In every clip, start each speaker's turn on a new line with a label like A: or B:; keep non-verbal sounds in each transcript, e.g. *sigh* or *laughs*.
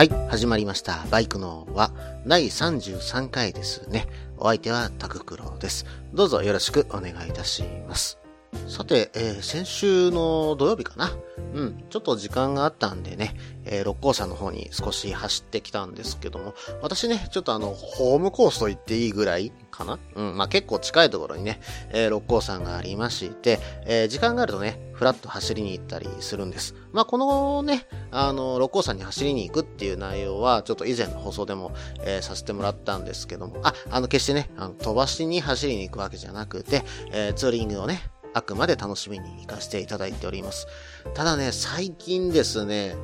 A: はい、始まりました。バイクのは第33回ですね。お相手はタククロです。どうぞよろしくお願いいたします。さて、えー先週の土曜日かなうん、ちょっと時間があったんでね、えー六甲山の方に少し走ってきたんですけども、私ね、ちょっとあの、ホームコースと言っていいぐらいかな？うん、まあ結構近いところにね、えー六甲山がありまして、えー時間があるとね、ふらっと走りに行ったりするんです。まあこのね、あの、六甲山に走りに行くっていう内容は、ちょっと以前の放送でも、えーさせてもらったんですけども、あ、あの、決してね、あの飛ばしに走りに行くわけじゃなくて、えツーリングをね、あくまで楽しみに行かせていただいております。ただね、最近ですね、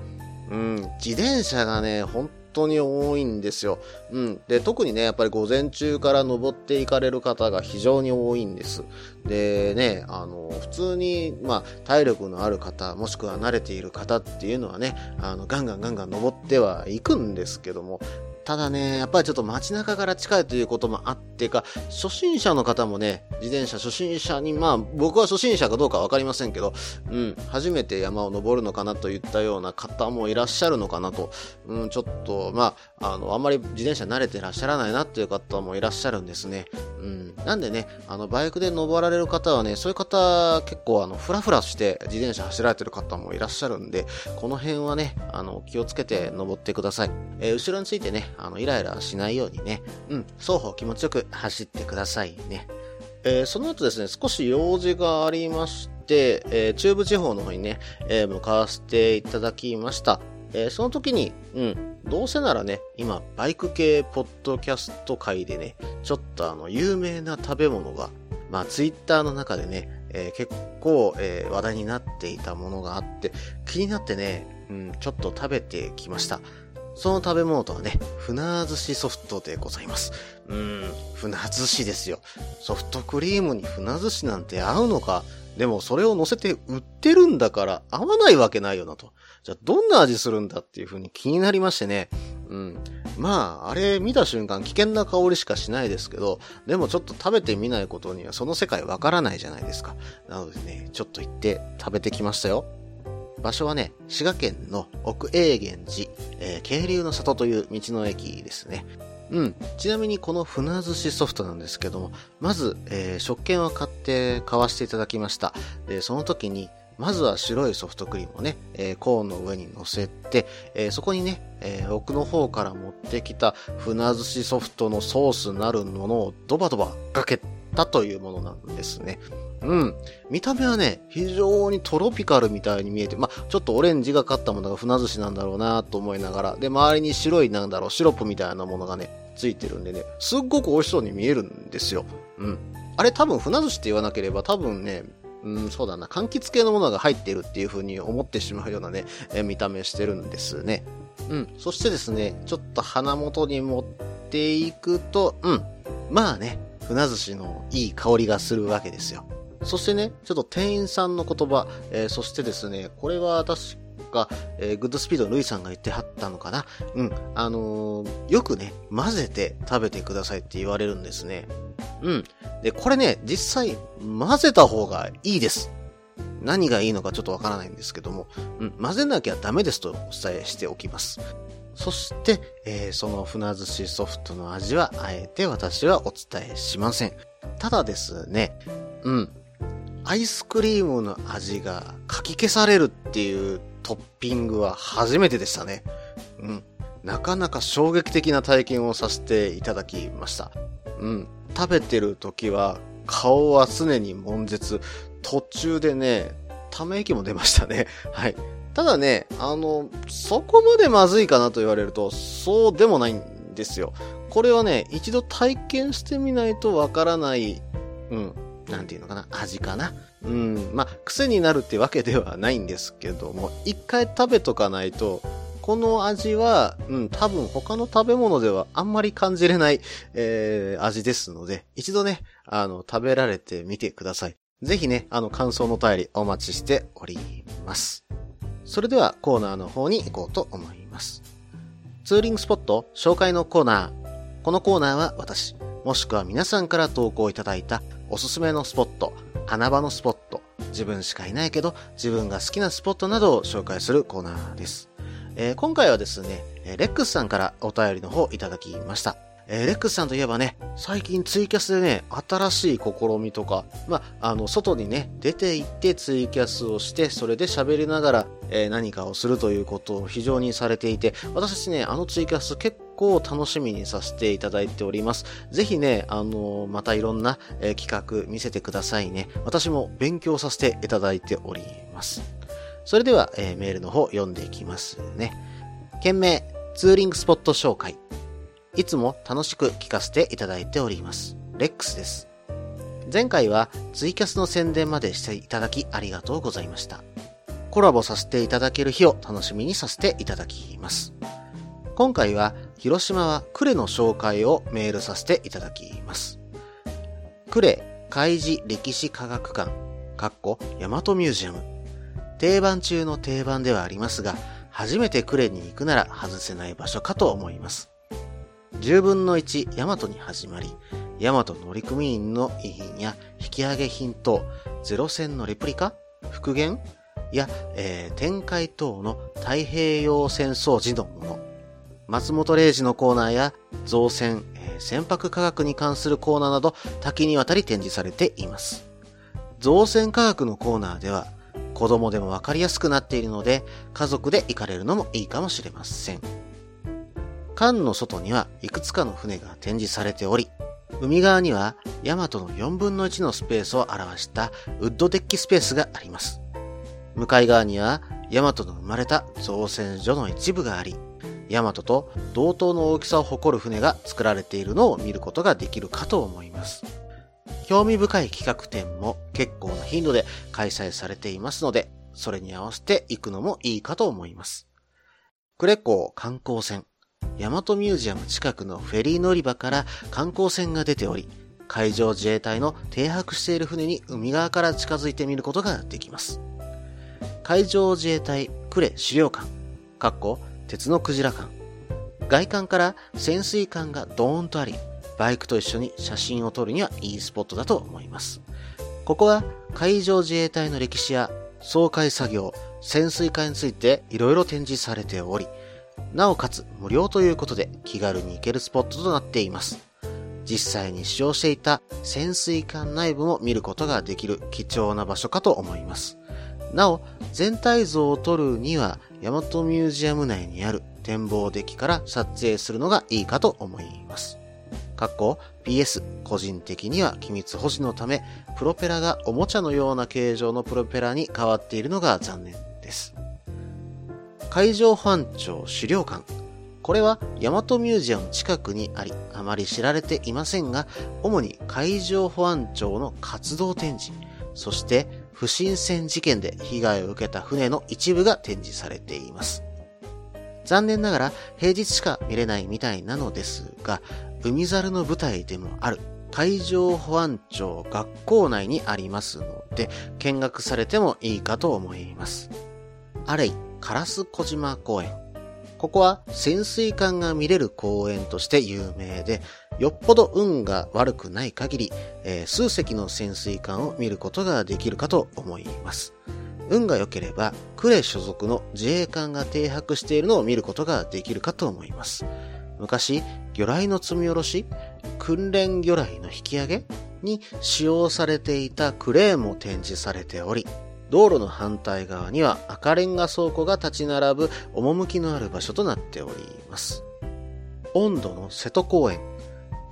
A: うん、自転車がね、本当に多いんですよ。うん。で、特にね、やっぱり午前中から登っていかれる方が非常に多いんです。でね、あの、普通に、まあ、体力のある方、もしくは慣れている方っていうのはね、あの、ガンガンガンガン登ってはいくんですけども、ただね、やっぱりちょっと街中から近いということもあってか、初心者の方もね、自転車初心者に、まあ僕は初心者かどうかわかりませんけど、うん、初めて山を登るのかなといったような方もいらっしゃるのかなと、うん、ちょっと、まあ、あの、あんまり自転車慣れてらっしゃらないなっていう方もいらっしゃるんですね。うん、なんでね、あの、バイクで登られる方はね、そういう方結構あの、ふらふらして自転車走られてる方もいらっしゃるんで、この辺はね、あの、気をつけて登ってください。えー後ろについてね、あの、イライラしないようにね、うん、双方気持ちよく走ってくださいね。えーその後ですね、少し用事がありまして、えー中部地方の方にね、えー向かわせていただきました。えその時に、うん、どうせならね、今、バイク系ポッドキャスト界でね、ちょっとあの、有名な食べ物が、まあ、ツイッターの中でね、え結構、え話題になっていたものがあって、気になってね、うん、ちょっと食べてきました。その食べ物とはね、船寿司ソフトでございます。うーん、船寿司ですよ。ソフトクリームに船寿司なんて合うのか？でもそれを乗せて売ってるんだから合わないわけないよなと。じゃあどんな味するんだっていう風に気になりましてね。うん。まあ、あれ見た瞬間危険な香りしかしないですけど、でもちょっと食べてみないことにはその世界わからないじゃないですか。なのでね、ちょっと行って食べてきましたよ。場所はね、滋賀県の奥永源寺、えー、渓流の里という道の駅ですね。うん。ちなみにこの船寿司ソフトなんですけども、まず、えー食券を買って買わせていただきました。で、その時に、まずは白いソフトクリームをね、えーコーンの上に乗せて、えーそこにね、えー奥の方から持ってきた船寿司ソフトのソースなるものをドバドバかけたというものなんですね。うん。見た目はね、非常にトロピカルみたいに見えて、まあ、ちょっとオレンジがかったものが船寿司なんだろうなと思いながら、で、周りに白いなんだろう、シロップみたいなものがね、ついてるんでね、すっごく美味しそうに見えるんですよ。うん。あれ多分船寿司って言わなければ多分ね、うん、そうだな、柑橘系のものが入っているっていう風に思ってしまうようなね、え見た目してるんですね。うん。そしてですね、ちょっと鼻元に持っていくと、うん。まあね、船寿司のいい香りがするわけですよ。そしてね、ちょっと店員さんの言葉、えーそしてですね、これは確か、えーグッドスピードのルイさんが言ってはったのかな。うん。あのーよくね、混ぜて食べてくださいって言われるんですね。うん。で、これね、実際、混ぜた方がいいです。何がいいのかちょっとわからないんですけども、うん、混ぜなきゃダメですとお伝えしておきます。そして、えーその船寿司ソフトの味は、あえて私はお伝えしません。ただですね、うん、アイスクリームの味がかき消されるっていうトッピングは初めてでしたね。うん。なかなか衝撃的な体験をさせていただきました。うん。食べてる時は顔は常に悶絶。途中でね、ため息も出ましたね。*laughs* はい。ただね、あの、そこまでまずいかなと言われると、そうでもないんですよ。これはね、一度体験してみないとわからない、うん、なんていうのかな、味かな？うん、まあ、癖になるってわけではないんですけども、一回食べとかないと、この味は、うん、多分他の食べ物ではあんまり感じれない、えー、味ですので、一度ね、あの、食べられてみてください。ぜひね、あの、感想の便りお待ちしております。それではコーナーの方に行こうと思います。ツーリングスポット紹介のコーナー。このコーナーは私、もしくは皆さんから投稿いただいたおすすめのスポット、穴場のスポット、自分しかいないけど自分が好きなスポットなどを紹介するコーナーです。えー、今回はですね、レックスさんからお便りの方いただきました。えー、レックスさんといえばね、最近ツイキャスでね、新しい試みとか、まあ、の、外にね、出て行ってツイキャスをして、それで喋りながら、えー、何かをするということを非常にされていて、私たちね、あのツイキャス結構楽しみにさせていただいております。ぜひね、あの、またいろんな、えー、企画見せてくださいね。私も勉強させていただいております。それでは、えー、メールの方読んでいきますね。件名、ツーリングスポット紹介。いつも楽しく聞かせていただいております。レックスです。前回はツイキャスの宣伝までしていただきありがとうございました。コラボさせていただける日を楽しみにさせていただきます。今回は広島は呉の紹介をメールさせていただきます。呉海事歴史科学館、かっこ大和ミュージアム。定番中の定番ではありますが、初めて呉に行くなら外せない場所かと思います。10分の1ヤマトに始まり、ヤマト乗組員の遺品や引き上げ品等、ゼロ戦のレプリカ復元や、えー、展開等の太平洋戦争時のもの、松本零士のコーナーや造船、船舶科学に関するコーナーなど多岐にわたり展示されています。造船科学のコーナーでは子供でもわかりやすくなっているので家族で行かれるのもいいかもしれません。艦の外にはいくつかの船が展示されており、海側にはヤマトの4分の1のスペースを表したウッドデッキスペースがあります。向かい側にはヤマトの生まれた造船所の一部があり、ヤマトと同等の大きさを誇る船が作られているのを見ることができるかと思います。興味深い企画展も結構な頻度で開催されていますので、それに合わせて行くのもいいかと思います。呉港観光船大和ミュージアム近くのフェリー乗り場から観光船が出ており、海上自衛隊の停泊している船に海側から近づいてみることができます。海上自衛隊呉資料館、かっこ鉄のクジラ館。外観から潜水艦がドーンとあり、バイクと一緒に写真を撮るにはいいスポットだと思います。ここは海上自衛隊の歴史や総会作業、潜水艦について色々展示されており、なおかつ無料ということで気軽に行けるスポットとなっています。実際に使用していた潜水艦内部も見ることができる貴重な場所かと思います。なお、全体像を撮るには、大和ミュージアム内にある展望デッキから撮影するのがいいかと思います。かっこ PS、個人的には機密保持のため、プロペラがおもちゃのような形状のプロペラに変わっているのが残念です。海上保安庁資料館。これは大和ミュージアム近くにあり、あまり知られていませんが、主に海上保安庁の活動展示、そして不審船事件で被害を受けた船の一部が展示されています。残念ながら平日しか見れないみたいなのですが、海猿の舞台でもある海上保安庁学校内にありますので、見学されてもいいかと思います。アレイ烏小島公園。ここは潜水艦が見れる公園として有名で、よっぽど運が悪くない限り、えー、数隻の潜水艦を見ることができるかと思います。運が良ければ、呉所属の自衛艦が停泊しているのを見ることができるかと思います。昔、魚雷の積み下ろし、訓練魚雷の引き上げに使用されていたクレーンも展示されており、道路の反対側には赤レンガ倉庫が立ち並ぶ趣のある場所となっております。温度の瀬戸公園。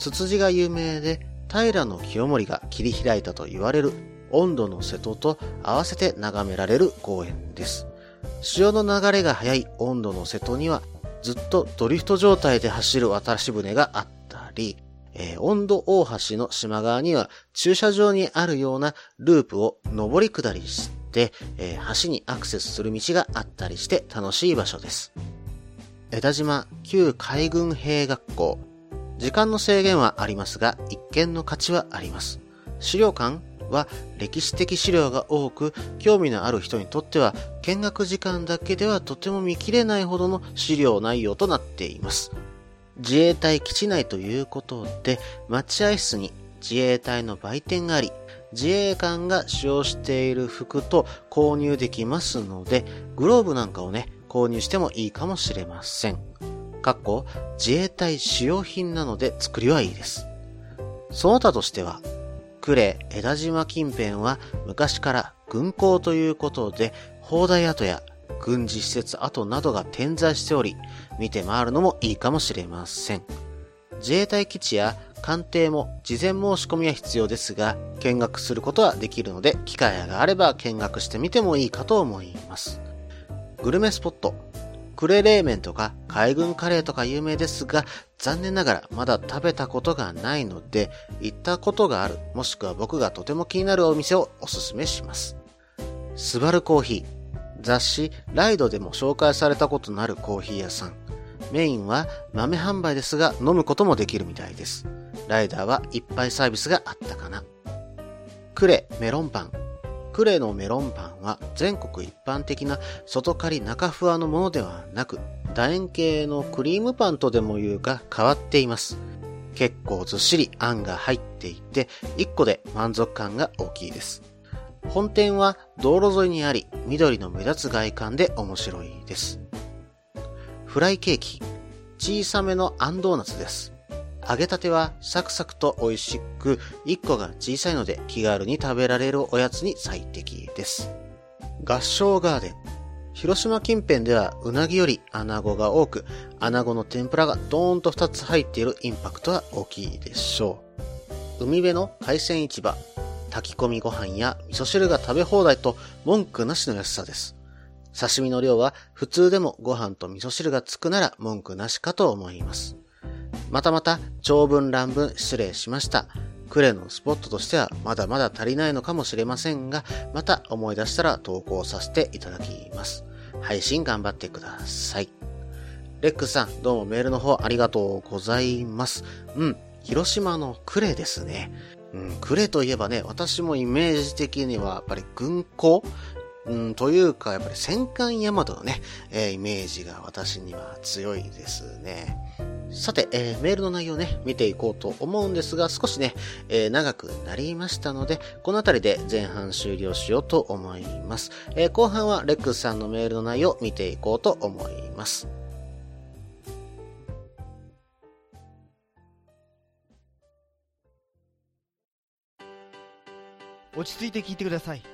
A: ツツジが有名で平清盛が切り開いたと言われる温度の瀬戸と合わせて眺められる公園です。潮の流れが速い温度の瀬戸にはずっとドリフト状態で走る渡し船があったり、えー、温度大橋の島側には駐車場にあるようなループを上り下りして、えー、橋にアクセスする道があったりして楽しい場所です。枝島旧海軍兵学校。時間の制限はありますが、一見の価値はあります。資料館は歴史的資料が多く、興味のある人にとっては、見学時間だけではとても見切れないほどの資料内容となっています。自衛隊基地内ということで、待合室に自衛隊の売店があり、自衛官が使用している服と購入できますので、グローブなんかをね、購入してもいいかもしれません。かっこ、自衛隊使用品なので作りはいいです。その他としては、呉枝島近辺は昔から軍港ということで、砲台跡や軍事施設跡などが点在しており、見て回るのもいいかもしれません。自衛隊基地や艦艇も事前申し込みは必要ですが、見学することはできるので、機会があれば見学してみてもいいかと思います。グルメスポット。呉冷麺とか海軍カレーとか有名ですが、残念ながらまだ食べたことがないので、行ったことがある、もしくは僕がとても気になるお店をおすすめします。スバルコーヒー。雑誌ライドでも紹介されたことのあるコーヒー屋さん。メインは豆販売ですが飲むこともできるみたいです。ライダーはいっぱいサービスがあったかな。クレメロンパン。クレのメロンパンは全国一般的な外刈り中ふわのものではなく、楕円形のクリームパンとでも言うか変わっています。結構ずっしりあんが入っていて、1個で満足感が大きいです。本店は道路沿いにあり、緑の目立つ外観で面白いです。フライケーキ。小さめのあんドーナツです。揚げたてはサクサクと美味しく、1個が小さいので気軽に食べられるおやつに最適です。合唱ガーデン。広島近辺ではうなぎより穴子が多く、穴子の天ぷらがドーンと2つ入っているインパクトは大きいでしょう。海辺の海鮮市場。炊き込みご飯や味噌汁が食べ放題と文句なしの安さです。刺身の量は普通でもご飯と味噌汁がつくなら文句なしかと思います。またまた長文乱文失礼しました。クレのスポットとしてはまだまだ足りないのかもしれませんが、また思い出したら投稿させていただきます。配信頑張ってください。レックさん、どうもメールの方ありがとうございます。うん、広島のクレですね。うん、クレといえばね、私もイメージ的にはやっぱり軍港？うん、というか、やっぱり戦艦ヤマトのね、えー、イメージが私には強いですね。さて、えー、メールの内容ね、見ていこうと思うんですが、少しね、えー、長くなりましたので、この辺りで前半終了しようと思います。えー、後半はレックスさんのメールの内容を見ていこうと思います。
B: 落ち着いて聞いてください。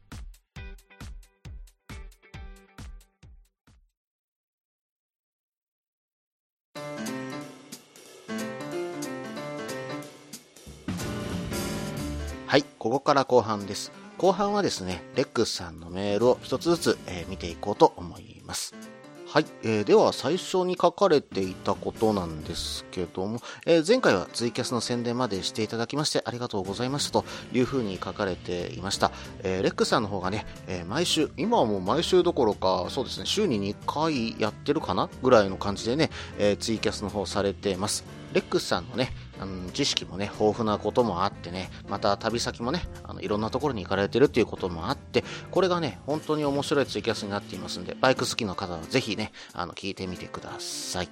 A: はい、ここから後半です。後半はですね、レックスさんのメールを一つずつ、えー、見ていこうと思います。はい、えー、では最初に書かれていたことなんですけども、えー、前回はツイキャスの宣伝までしていただきましてありがとうございましたというふうに書かれていました。えー、レックさんの方がね、え毎週、今はもう毎週どころか、そうですね、週に2回やってるかなぐらいの感じでね、えツイキャスの方されてます。レックスさんのね、あの知識もね、豊富なこともあってね、また旅先もね、あのいろんなところに行かれてるっていうこともあって、これがね、本当に面白いツイキャスになっていますんで、バイク好きの方はぜひね、あの聞いてみてください。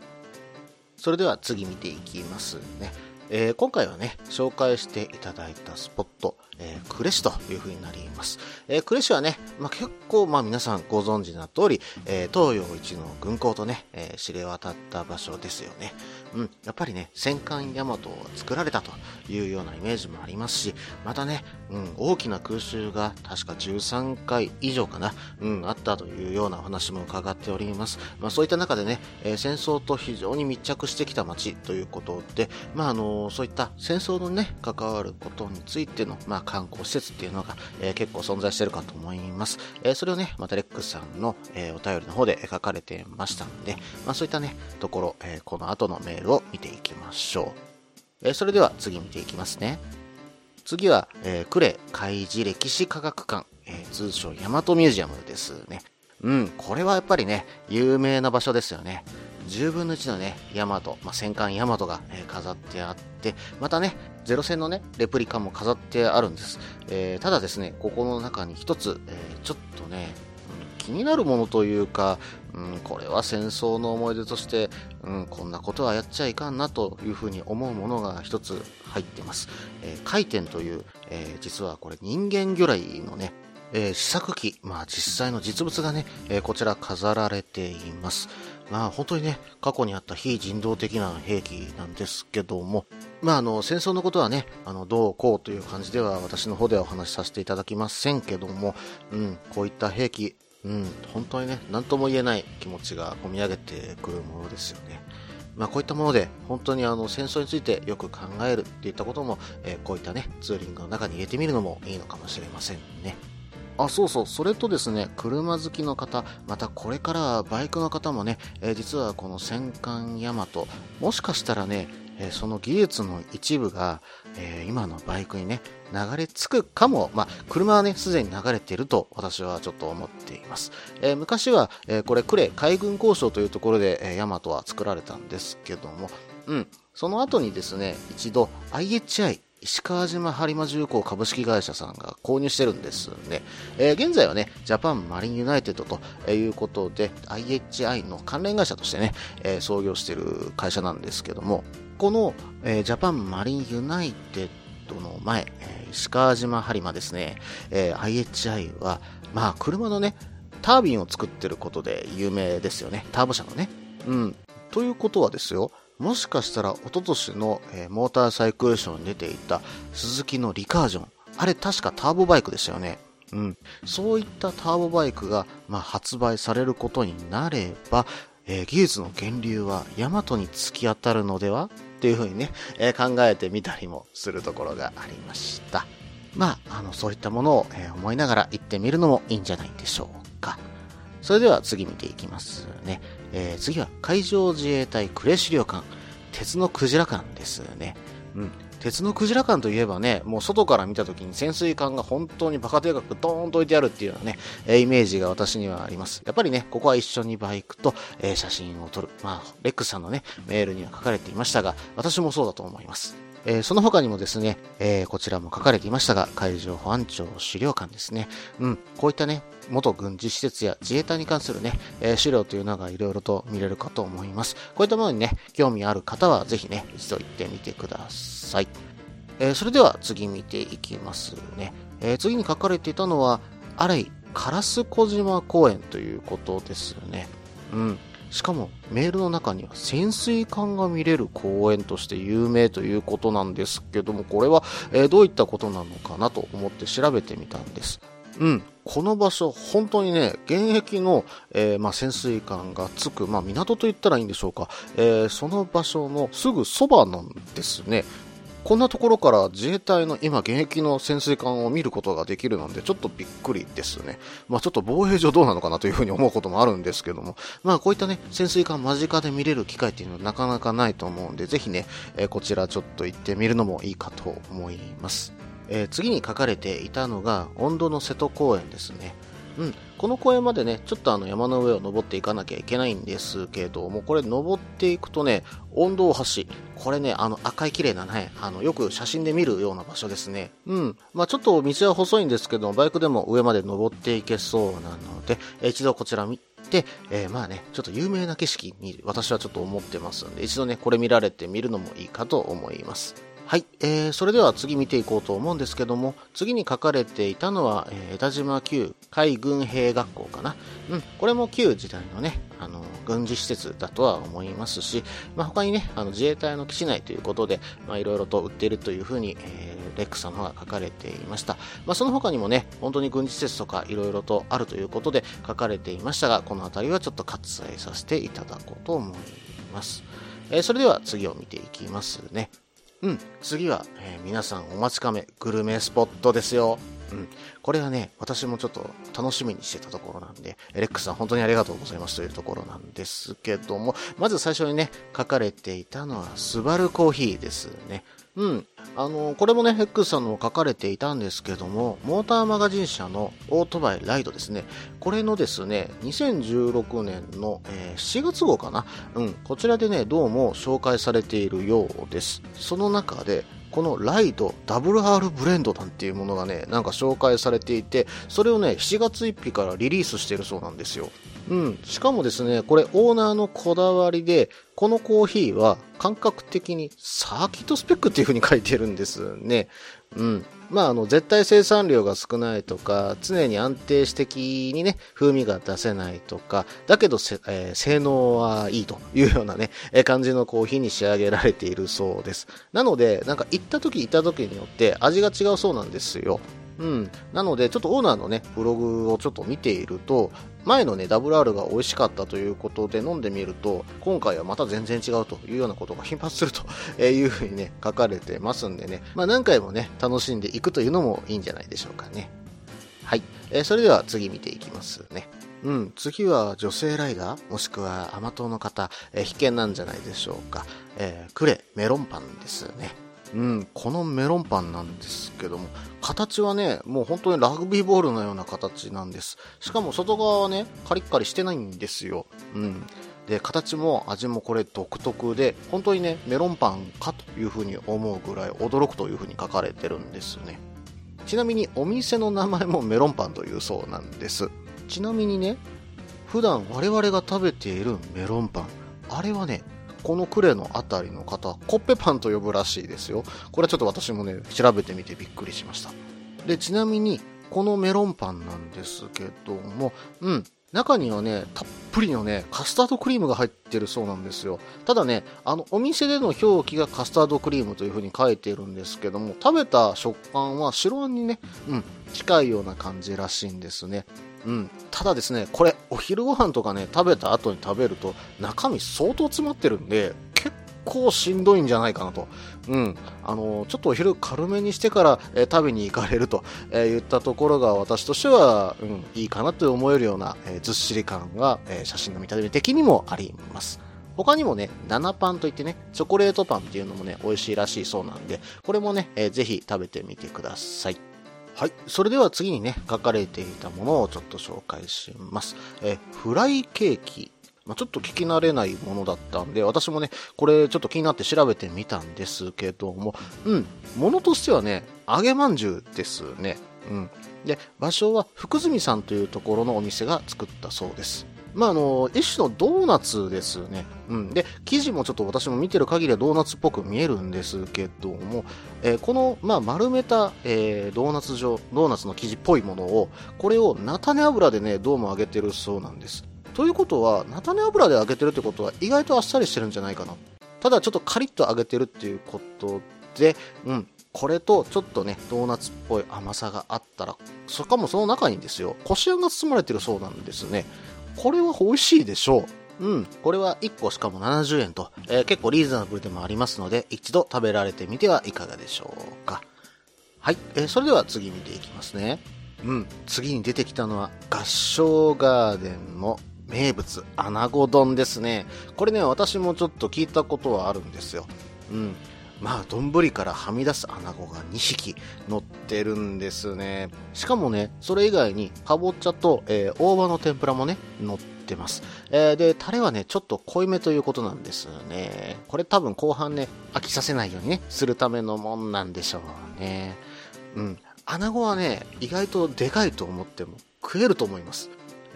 A: それでは次見ていきますね。えー、今回はね、紹介していただいたスポット、えー、呉市という風になります。えー、呉市はね、まあ、結構、まあ、皆さんご存知な通り、えー、東洋一の軍港とね、え、知れ渡った場所ですよね。うん、やっぱりね、戦艦ヤマトが作られたというようなイメージもありますし、またね、うん、大きな空襲が確か13回以上かな、うん、あったというようなお話も伺っております。まあそういった中でね、えー、戦争と非常に密着してきた街ということで、まああのそういった戦争のね、関わることについての、まあ観光施設っていうのが、えー、結構存在してるかと思います。え、それをね、またレックスさんの、えお便りの方で書かれてましたんで、まあそういったね、ところ、えこの後のメールを見ていきましょう。えそれでは次見ていきますね。次は、えー、呉海事歴史科学館、えー、通称大和ミュージアムですね。うん、これはやっぱりね、有名な場所ですよね。10分の1のね、ヤマト、まあ、戦艦ヤマトが、えー、飾ってあって、またね、ゼロ戦のね、レプリカも飾ってあるんです。えー、ただですね、ここの中に一つ、えー、ちょっとね、気になるものというか、うん、これは戦争の思い出として、うん、こんなことはやっちゃいかんなというふうに思うものが一つ入ってます。えー、回転という、えー、実はこれ人間魚雷のね、えー、試作機、まあ実際の実物がね、えー、こちら飾られています。まあ本当にね、過去にあった非人道的な兵器なんですけども、まああの戦争のことはね、あのどうこうという感じでは私の方ではお話しさせていただきませんけども、うん、こういった兵器、うん、本当にね、何とも言えない気持ちが込み上げてくるものですよね。まあ、こういったもので、本当にあの戦争についてよく考えるっていったことも、えー、こういったね、ツーリングの中に入れてみるのもいいのかもしれませんね。あ、そうそう、それとですね、車好きの方、またこれからバイクの方もね、えー、実はこの戦艦ヤマト、もしかしたらね、えその技術の一部が、え今のバイクにね、流れ着くかも、まあ、車はね、すでに流れていると私はちょっと思っています。えー、昔は、えー、これ、呉海軍工廠というところで、えー、大和は作られたんですけども、うん、その後にですね、一度 IHI、石川島播磨重工株式会社さんが購入してるんですね。えー、現在はね、ジャパンマリンユナイテッドということで、IHI の関連会社としてね、え、操業してる会社なんですけども、この、えー、ジャパンマリンユナイテッドの前、えー、石川島播磨ですね、えー、IHI は、まあ、車のね、タービンを作ってることで有名ですよね。ターボ車のね。うん。ということはですよ、もしかしたら一昨年の、えー、モーターサイクルショーに出ていたスズキのリカージョン。あれ確かターボバイクでしたよね。うん。そういったターボバイクが、まあ、発売されることになれば、えー、技術の源流はヤマトに突き当たるのでは？っていうふうにね、えー、考えてみたりもするところがありました。まあ、あの、そういったものを、え、思いながら行ってみるのもいいんじゃないでしょうか。それでは次見ていきますね。えー、次は海上自衛隊呉資料館、鉄のクジラ館ですね。うん。鉄のクジラ館といえばね、もう外から見た時に潜水艦が本当にバカでかくドーンと置いてあるっていうようなね、えイメージが私にはあります。やっぱりね、ここは一緒にバイクと、え、写真を撮る。まあ、レックスさんのね、メールには書かれていましたが、私もそうだと思います。えー、その他にもですね、えー、こちらも書かれていましたが、海上保安庁資料館ですね。うん、こういったね、元軍事施設や自衛隊に関するね、えー、資料というのがいろいろと見れるかと思います。こういったものにね、興味ある方はぜひね、一度行ってみてください。え、それでは次見ていきますね。え、次に書かれていたのは、荒井烏小島公園ということですね。うん。しかもメールの中には潜水艦が見れる公園として有名ということなんですけども、これは、え、どういったことなのかなと思って調べてみたんです。うん。この場所、本当にね、現役の、えー、まあ、潜水艦がつく、まあ、港と言ったらいいんでしょうか。えー、その場所のすぐそばなんですね。こんなところから自衛隊の今現役の潜水艦を見ることができるのでちょっとびっくりですね。まあちょっと防衛上どうなのかなというふうに思うこともあるんですけども、まあこういったね、潜水艦間近で見れる機会っていうのはなかなかないと思うんで、ぜひね、えー、こちらちょっと行ってみるのもいいかと思います。えー、次に書かれていたのが、温度の瀬戸公園ですね。うん、この公園までね、ちょっとあの山の上を登っていかなきゃいけないんですけども、これ登っていくとね、温度橋、これね、あの赤い綺麗なね、あのよく写真で見るような場所ですね。うん。まあちょっと道は細いんですけど、バイクでも上まで登っていけそうなので、一度こちら見て、えー、まあね、ちょっと有名な景色に私はちょっと思ってますんで、一度ね、これ見られてみるのもいいかと思います。はい、えー、それでは次見ていこうと思うんですけども、次に書かれていたのは、えー、枝島旧海軍兵学校かな。うん、これも旧時代のね、あの、軍事施設だとは思いますし、まあ、他にね、あの自衛隊の基地内ということで、まあ、いろいろと売っているというふうに、えー、レックさんの方が書かれていました。まあ、その他にもね、本当に軍事施設とかいろいろとあるということで書かれていましたが、この辺りはちょっと割愛させていただこうと思います。えー、それでは次を見ていきますね。うん、次は、えー、皆さんお待ちかね、グルメスポットですよ。うん。これはね、私もちょっと楽しみにしてたところなんで、レックさん本当にありがとうございますというところなんですけども、まず最初にね、書かれていたのは、スバルコーヒーですね。うん。あの、これもね、ヘックスさんの書かれていたんですけども、モーターマガジン社のオートバイライドですね。これのですね、2016年の、えー、7月号かな。うん。こちらでね、どうも紹介されているようです。その中で、このライド WR ブレンドなんていうものがね、なんか紹介されていて、それをね、7月1日からリリースしてるそうなんですよ。うん。しかもですね、これオーナーのこだわりで、このコーヒーは感覚的にサーキットスペックっていう風に書いてるんですね。うん。まあ、あの、絶対生産量が少ないとか、常に安定して的にね、風味が出せないとか、だけどえー、性能はいいというようなね、えー、感じのコーヒーに仕上げられているそうです。なので、なんか行った時行った時によって味が違うそうなんですよ。うん。なので、ちょっとオーナーのね、ブログをちょっと見ていると、前のね、WR が美味しかったということで飲んでみると、今回はまた全然違うというようなことが頻発すると *laughs* いうふうにね、書かれてますんでね、まあ何回もね、楽しんでいくというのもいいんじゃないでしょうかね。はい。えー、それでは次見ていきますね。うん、次は女性ライダーもしくは甘党の方、えー、必見なんじゃないでしょうか。えー、クレメロンパンですね。うん、このメロンパンなんですけども、形はね、もう本当にラグビーボールのような形なんです。しかも外側はね、カリッカリしてないんですよ。うん。で、形も味もこれ独特で、本当にね、メロンパンかというふうに思うぐらい驚くというふうに書かれてるんですね。ちなみにお店の名前もメロンパンというそうなんです。ちなみにね、普段我々が食べているメロンパン、あれはね、このクレのあたりの方、コッペパンと呼ぶらしいですよ。これはちょっと私もね、調べてみてびっくりしました。で、ちなみに、このメロンパンなんですけども、うん、中にはね、たっぷりのね、カスタードクリームが入ってるそうなんですよ。ただね、あの、お店での表記がカスタードクリームという風に書いてるんですけども、食べた食感は白あんにね、うん、近いような感じらしいんですね。うん、ただですね、これ、お昼ご飯とかね、食べた後に食べると、中身相当詰まってるんで、結構しんどいんじゃないかなと。うん。あの、ちょっとお昼軽めにしてから、えー、食べに行かれると、えー、言ったところが私としては、うん、いいかなと思えるような、え、ずっしり感が、え写真の見た目的にもあります。他にもね、7パンといってね、チョコレートパンっていうのもね、美味しいらしいそうなんで、これもね、えー、ぜひ食べてみてください。はい。それでは次にね、書かれていたものをちょっと紹介します。え、フライケーキ。まあ、ちょっと聞き慣れないものだったんで、私もね、これちょっと気になって調べてみたんですけども、うん、ものとしてはね、揚げまんじゅうですね。うん。で、場所は福住さんというところのお店が作ったそうです。まあ、あの、一種のドーナツですね。うん。で、生地もちょっと私も見てる限りはドーナツっぽく見えるんですけども、えー、この、まあ、丸めた、えー、ドーナツ状、ドーナツの生地っぽいものを、これを菜種油でね、どうも揚げてるそうなんです。ということは、菜種油で揚げてるってことは意外とあっさりしてるんじゃないかな。ただちょっとカリッと揚げてるっていうことで、うん。これとちょっとね、ドーナツっぽい甘さがあったら、そかもその中にですよ、こしあんが包まれてるそうなんですね。これは美味しいでしょう。うん。これは1個しかも70円と、えー、結構リーズナブルでもありますので、一度食べられてみてはいかがでしょうか。はい。えー、それでは次見ていきますね。うん。次に出てきたのは、合唱ガーデンの名物、穴子丼ですね。これね、私もちょっと聞いたことはあるんですよ。うん。まあ、丼からはみ出す穴子が2匹乗ってるんですね。しかもね、それ以外に、かぼちゃと、えー、大葉の天ぷらもね、乗ってます。えー、で、タレはね、ちょっと濃いめということなんですね。これ多分後半ね、飽きさせないようにね、するためのもんなんでしょうね。うん。穴子はね、意外とでかいと思っても食えると思います。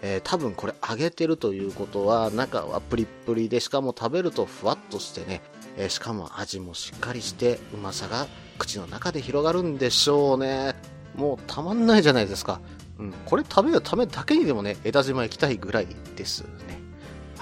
A: えー、多分これ揚げてるということは中はプリップリでしかも食べるとふわっとしてねえー、しかも味もしっかりしてうまさが口の中で広がるんでしょうねもうたまんないじゃないですか、うん、これ食べるためだけにでもね枝島行きたいぐらいですね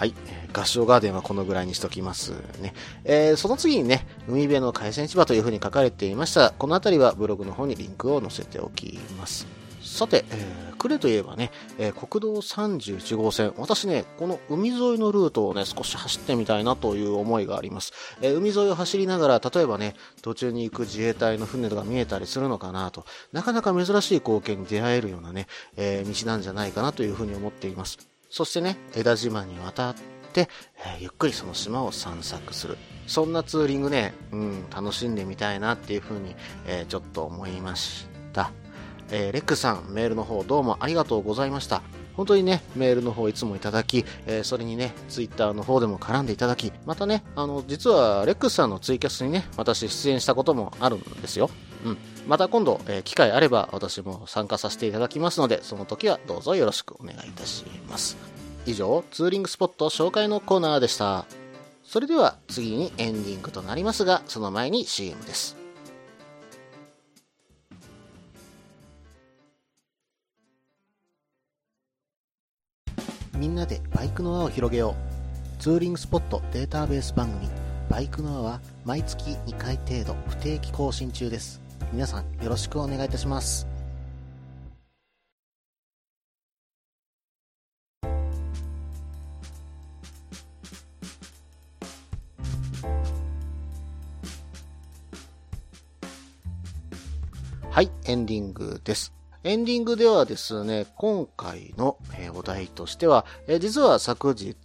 A: はい。合唱ガーデンはこのぐらいにしときますね。えーその次にね、海辺の海鮮市場という風に書かれていました。このあたりはブログの方にリンクを載せておきます。さて、えー、呉といえばね、えー国道31号線。私ね、この海沿いのルートをね、少し走ってみたいなという思いがあります。えー海沿いを走りながら、例えばね、途中に行く自衛隊の船とか見えたりするのかなと、なかなか珍しい光景に出会えるようなね、えー道なんじゃないかなというふうに思っています。そしてね、枝島に渡って、えゆっくりその島を散策する。そんなツーリングね、うん、楽しんでみたいなっていうふうに、えちょっと思いました。えーレックさん、メールの方どうもありがとうございました。本当にね、メールの方いつもいただき、えーそれにね、ツイッターの方でも絡んでいただき、またね、あの、実はレックスさんのツイキャスにね、私出演したこともあるんですよ。うん。また今度、えー機会あれば私も参加させていただきますので、その時はどうぞよろしくお願いいたします。以上、ツーリングスポット紹介のコーナーでした。それでは次にエンディングとなりますが、その前に CM です。みんなでバイクの輪を広げよう。ツーリングスポットデータベース番組、バイクの輪は毎月2回程度不定期更新中です。皆さんよろしくお願いいたします。はい、エンディングです。エンディングではですね、今回の、題としては、えー実は昨日、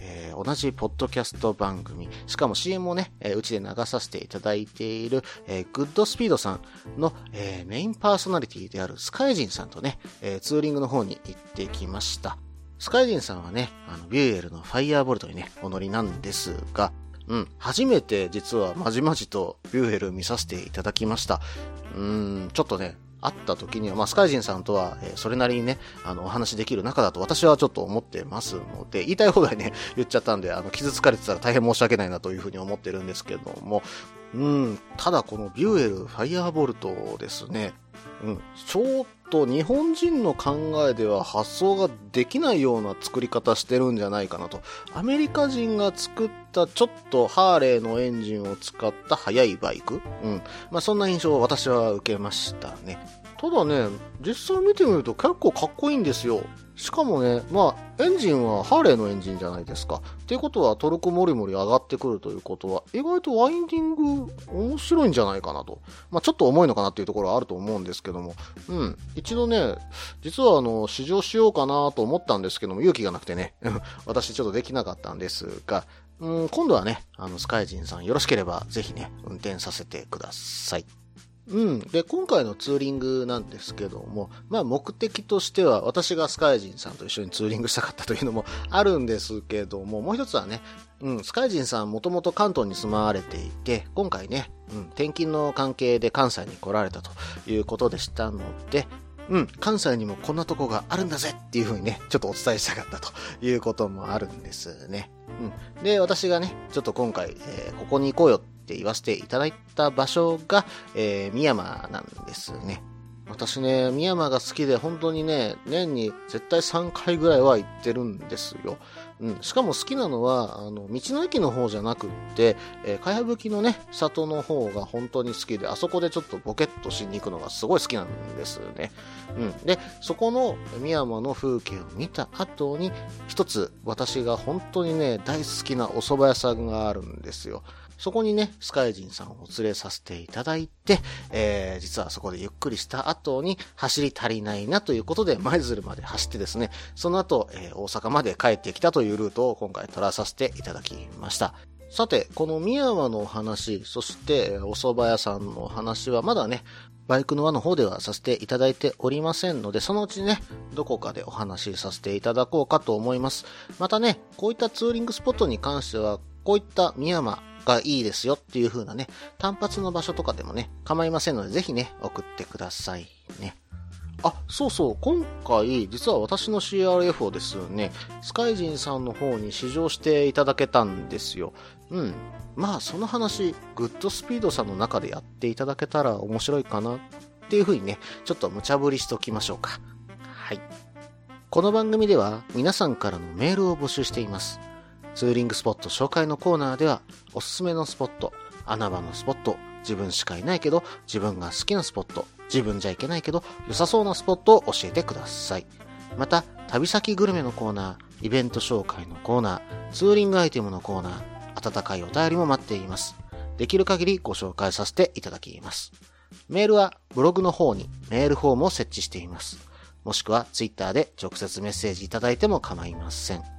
A: えー同じポッドキャスト番組、しかも CM をね、えうちで流させていただいている、えグッドスピードさんの、えメインパーソナリティであるスカイジンさんとね、えツーリングの方に行ってきました。スカイジンさんはね、あの、ビューエルのファイヤーボルトにね、お乗りなんですが、うん、初めて実はまじまじとビューエル見させていただきました。うーん、ちょっとね、会った時には、まあ、スカイジンさんとは、えーそれなりにね、あの、お話できる仲だと私はちょっと思ってますので、言いたい放題ね、*laughs* 言っちゃったんで、あの、傷つかれてたら大変申し訳ないなというふうに思ってるんですけども、うん、ただこのビューエルファイアーボルトですね、うん、ちょっと日本人の考えでは発想ができないような作り方してるんじゃないかなと。アメリカ人が作ったちょっとハーレーのエンジンを使った速いバイクうん。まあそんな印象を私は受けましたね。ただね、実際見てみると結構かっこいいんですよ。しかもね、まあ、エンジンはハーレーのエンジンじゃないですか。っていうことはトルクもりもり上がってくるということは、意外とワインディング面白いんじゃないかなと。まあ、ちょっと重いのかなっていうところはあると思うんですけども、うん。一度ね、実はあの、試乗しようかなと思ったんですけども、勇気がなくてね、*laughs* 私ちょっとできなかったんですが、うん、今度はね、あの、スカイジンさんよろしければ、ぜひね、運転させてください。うん。で、今回のツーリングなんですけども、まあ目的としては私がスカイジンさんと一緒にツーリングしたかったというのもあるんですけども、もう一つはね、うん、スカイジンさんもともと関東に住まわれていて、今回ね、うん、転勤の関係で関西に来られたということでしたので、うん、関西にもこんなとこがあるんだぜっていう風にね、ちょっとお伝えしたかったということもあるんですね。うん。で、私がね、ちょっと今回、えーここに行こうよっって言わせていただいた場所が、えー、宮山なんですね。私ね、宮山が好きで本当にね、年に絶対3回ぐらいは行ってるんですよ。うん。しかも好きなのは、あの、道の駅の方じゃなくって、えー、かやぶきのね、里の方が本当に好きで、あそこでちょっとボケっとしに行くのがすごい好きなんですね。うん。で、そこの宮山の風景を見た後に、一つ私が本当にね、大好きなお蕎麦屋さんがあるんですよ。そこにね、スカイジンさんを連れさせていただいて、えー、実はそこでゆっくりした後に走り足りないなということで、舞鶴まで走ってですね、その後、えー大阪まで帰ってきたというルートを今回取らさせていただきました。さて、この宮山のお話、そしてお蕎麦屋さんのお話はまだね、バイクの輪の方ではさせていただいておりませんので、そのうちね、どこかでお話しさせていただこうかと思います。またね、こういったツーリングスポットに関しては、こういった宮山がいいですよっていう風なね、単発の場所とかでもね、構いませんので、ぜひね、送ってくださいね。あ、そうそう、今回、実は私の CRF をですね、スカイジンさんの方に試乗していただけたんですよ。うん。まあ、その話、グッドスピードさんの中でやっていただけたら面白いかなっていう風にね、ちょっと無茶ぶりしときましょうか。はい。この番組では皆さんからのメールを募集しています。ツーリングスポット紹介のコーナーでは、おすすめのスポット、穴場のスポット、自分しかいないけど、自分が好きなスポット、自分じゃいけないけど、良さそうなスポットを教えてください。また、旅先グルメのコーナー、イベント紹介のコーナー、ツーリングアイテムのコーナー、温かいお便りも待っています。できる限りご紹介させていただきます。メールはブログの方にメールフォームを設置しています。もしくはツイッターで直接メッセージいただいても構いません。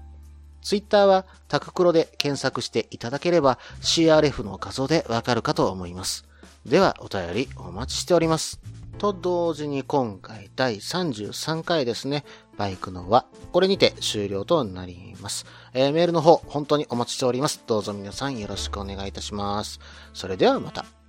A: ツイッターはタククロで検索していただければ CRF の画像でわかるかと思います。ではお便りお待ちしております。と同時に今回第33回ですね、バイクの輪。これにて終了となります。えーメールの方本当にお待ちしております。どうぞ皆さんよろしくお願いいたします。それではまた。